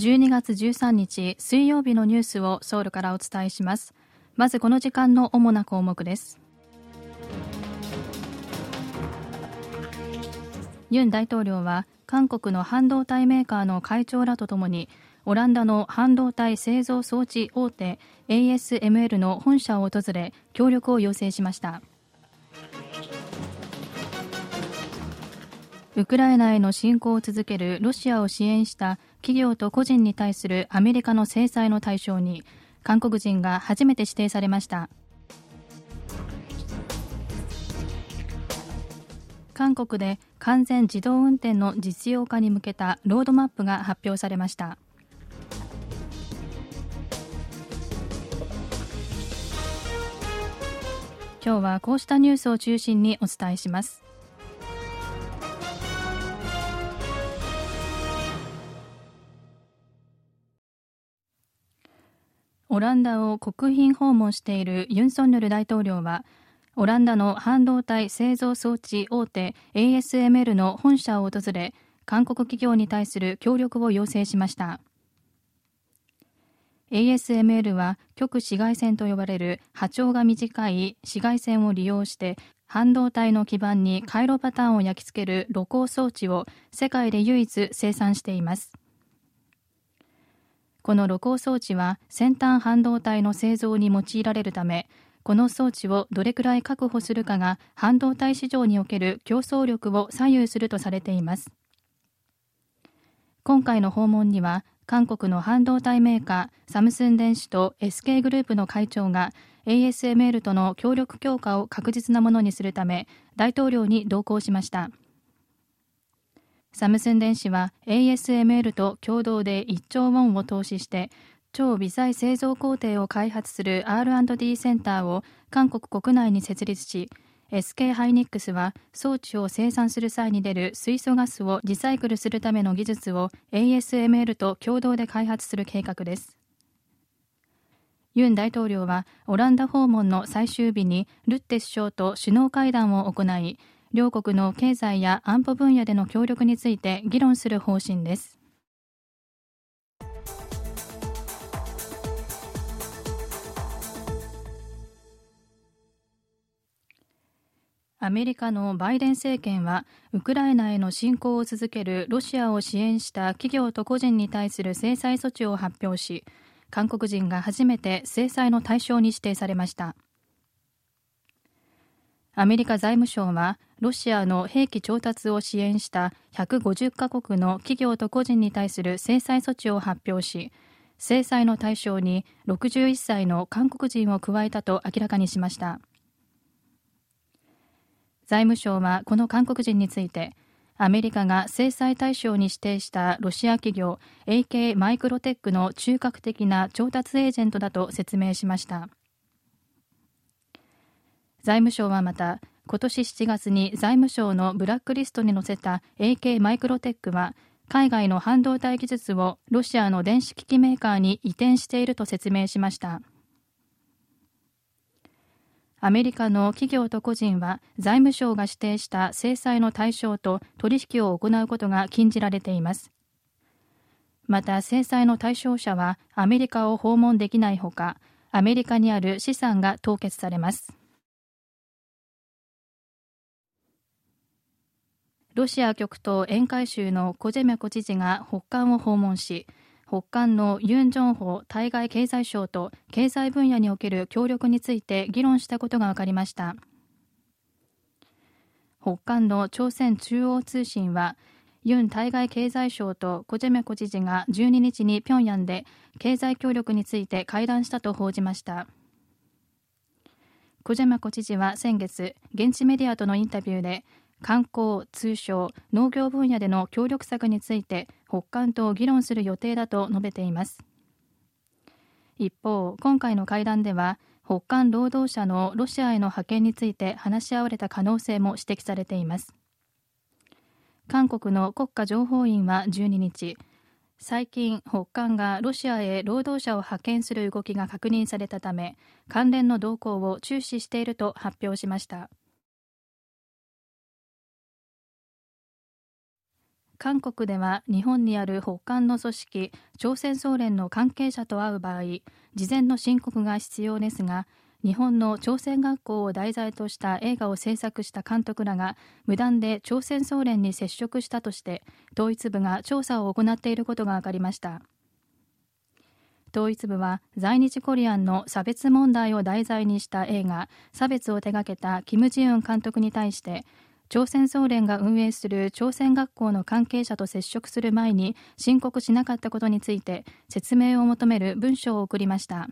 12月13日水曜日のニュースをソウルからお伝えします。まずこの時間の主な項目です。ユン大統領は韓国の半導体メーカーの会長らとともにオランダの半導体製造装置大手 ASML の本社を訪れ協力を要請しました。ウクライナへの侵攻を続けるロシアを支援した企業と個人に対するアメリカの制裁の対象に韓国人が初めて指定されました。韓国で完全自動運転の実用化に向けたロードマップが発表されました。今日はこうしたニュースを中心にお伝えします。オランダを国賓訪問しているユン・ソンニョル大統領はオランダの半導体製造装置大手 ASML の本社を訪れ韓国企業に対する協力を要請しました。ASML は極紫外線と呼ばれる波長が短い紫外線を利用して半導体の基板に回路パターンを焼き付ける露光装置を世界で唯一生産しています。この露光装置は先端半導体の製造に用いられるためこの装置をどれくらい確保するかが半導体市場における競争力を左右するとされています。今回の訪問には韓国の半導体メーカーサムスン電子と SK グループの会長が ASML との協力強化を確実なものにするため大統領に同行しました。サムスン電子は ASML と共同で1兆ウォンを投資して超微細製造工程を開発する R&D センターを韓国国内に設立し SK ハイニックスは装置を生産する際に出る水素ガスをリサイクルするための技術を ASML と共同で開発する計画です。ユン大統領はオランダ訪問の最終日にルッテ首相と首脳会談を行い両国の経済や安保分野での協力について議論する方針です。アメリカのバイデン政権はウクライナへの侵攻を続けるロシアを支援した企業と個人に対する制裁措置を発表し韓国人が初めて制裁の対象に指定されました。アメリカ財務省はロシアの兵器調達を支援した150カ国の企業と個人に対する制裁措置を発表し制裁の対象に61歳の韓国人を加えたと明らかにしました。財務省はこの韓国人についてアメリカが制裁対象に指定したロシア企業 AK マイクロテックの中核的な調達エージェントだと説明しました。財務省はまた今年7月に財務省のブラックリストに載せた AK マイクロテックは海外の半導体技術をロシアの電子機器メーカーに移転していると説明しました。アメリカの企業と個人は財務省が指定した制裁の対象と取引を行うことが禁じられています。また制裁の対象者はアメリカを訪問できないほかアメリカにある資産が凍結されます。ロシア極東沿海州のコジェミャコ知事が北韓を訪問し北韓のユン・ジョンホ対外経済省と経済分野における協力について議論したことが分かりました。北韓の朝鮮中央通信はユン対外経済省とコジェメコ知事が12日に平壌で経済協力について会談したと報じました。コジェメコ知事は先月現地メディアとのインタビューで観光、通商、農業分野での協力策について北韓と議論する予定だと述べています。一方、今回の会談では北韓労働者のロシアへの派遣について話し合われた可能性も指摘されています。韓国の国家情報院は12日最近北韓がロシアへ労働者を派遣する動きが確認されたため関連の動向を注視していると発表しました。韓国では日本にある北韓の組織朝鮮総連の関係者と会う場合事前の申告が必要ですが日本の朝鮮学校を題材とした映画を制作した監督らが無断で朝鮮総連に接触したとして統一部が調査を行っていることが分かりました。統一部は在日コリアンの差別問題を題材にした映画差別を手掛けたキム・ジウン監督に対して朝鮮総連が運営する朝鮮学校の関係者と接触する前に申告しなかったことについて説明を求める文書を送りました。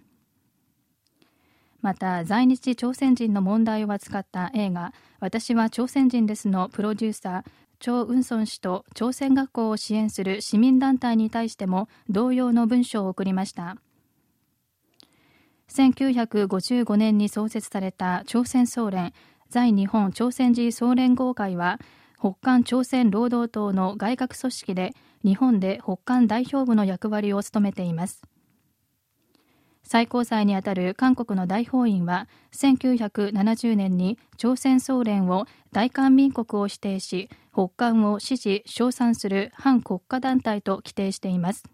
また在日朝鮮人の問題を扱った映画「私は朝鮮人です」のプロデューサーチョ・ウンソン氏と朝鮮学校を支援する市民団体に対しても同様の文書を送りました。1955年に創設された朝鮮総連在日本朝鮮人総連合会は北韓朝鮮労働党の外郭組織で日本で北韓代表部の役割を務めています。最高裁にあたる韓国の大法院は1970年に朝鮮総連を大韓民国を指定し北韓を支持称賛する反国家団体と規定しています。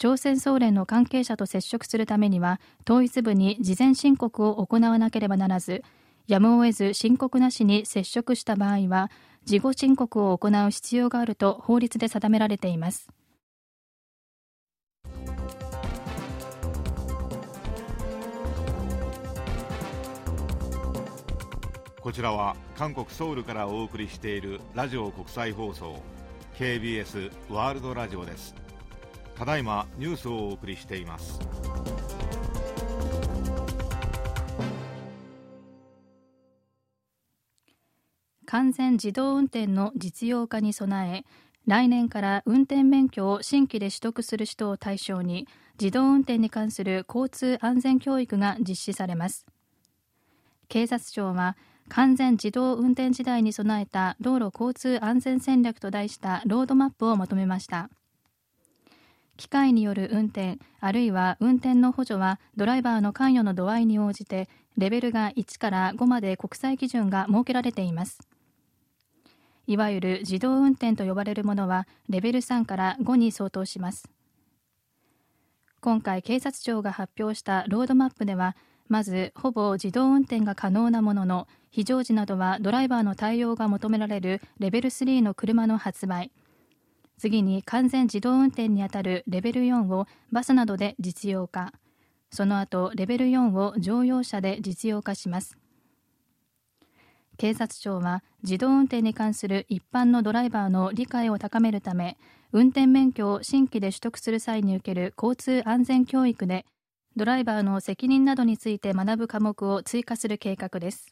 朝鮮総連の関係者と接触するためには統一部に事前申告を行わなければならずやむを得ず申告なしに接触した場合は事後申告を行う必要があると法律で定められています。こちらは韓国ソウルからお送りしているラジオ国際放送 KBS ワールドラジオです。ただいまニュースをお送りしています。完全自動運転の実用化に備え来年から運転免許を新規で取得する人を対象に自動運転に関する交通安全教育が実施されます。警察庁は完全自動運転時代に備えた道路交通安全戦略と題したロードマップをまとめました。機械による運転あるいは運転の補助はドライバーの関与の度合いに応じてレベルが1から5まで国際基準が設けられています。いわゆる自動運転と呼ばれるものはレベル3から5に相当します。今回警察庁が発表したロードマップではまずほぼ自動運転が可能なものの非常時などはドライバーの対応が求められるレベル3の車の発売次に完全自動運転にあたるレベル4をバスなどで実用化。その後レベル4を乗用車で実用化します。警察庁は自動運転に関する一般のドライバーの理解を高めるため運転免許を新規で取得する際に受ける交通安全教育でドライバーの責任などについて学ぶ科目を追加する計画です。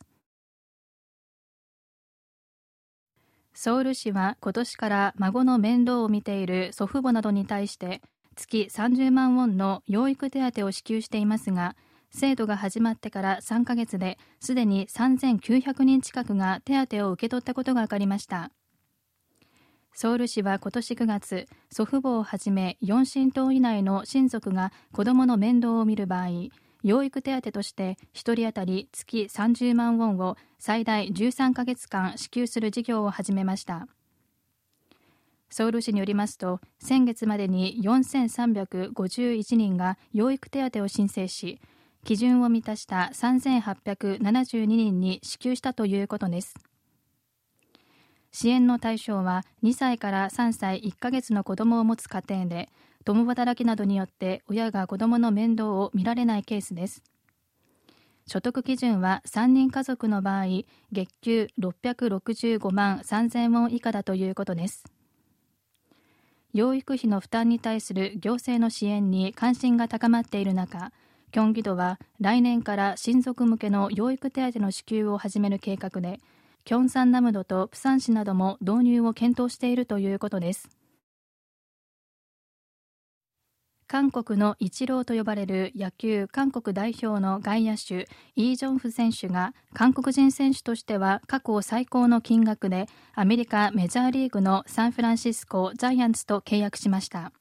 ソウル市は今年から孫の面倒を見ている祖父母などに対して月30万ウォンの養育手当を支給していますが制度が始まってから3ヶ月ですでに3900人近くが手当を受け取ったことが分かりました。ソウル市は今年9月祖父母をはじめ4親等以内の親族が子どもの面倒を見る場合養育手当として1人当たり月30万ウォンを最大13ヶ月間支給する事業を始めました。ソウル市によりますと先月までに4351人が養育手当を申請し基準を満たした3872人に支給したということです。支援の対象は2歳から3歳1ヶ月の子供を持つ家庭で共働きなどによって親が子供の面倒を見られないケースです。所得基準は3人家族の場合月給665万3000ウォン以下だということです。養育費の負担に対する行政の支援に関心が高まっている中キョンギ道は来年から親族向けの養育手当の支給を始める計画でキョンサンナムドとプサン市なども導入を検討しているということです。韓国のイチローと呼ばれる野球韓国代表の外野手イ・ジョンフ選手が韓国人選手としては過去最高の金額でアメリカメジャーリーグのサンフランシスコジャイアンツと契約しました。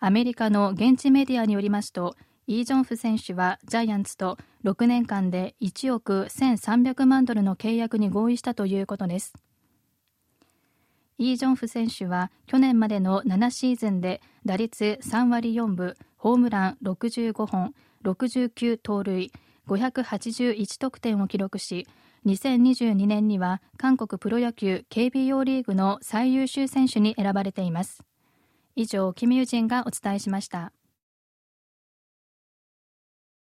アメリカの現地メディアによりますとイ・ジョンフ選手はジャイアンツと6年間で1億1300万ドルの契約に合意したということです。イ・ジョンフ選手は去年までの7シーズンで打率3割4分ホームラン65本69盗塁581得点を記録し2022年には韓国プロ野球 KBO リーグの最優秀選手に選ばれています。以上キム・ユジンがお伝えしました。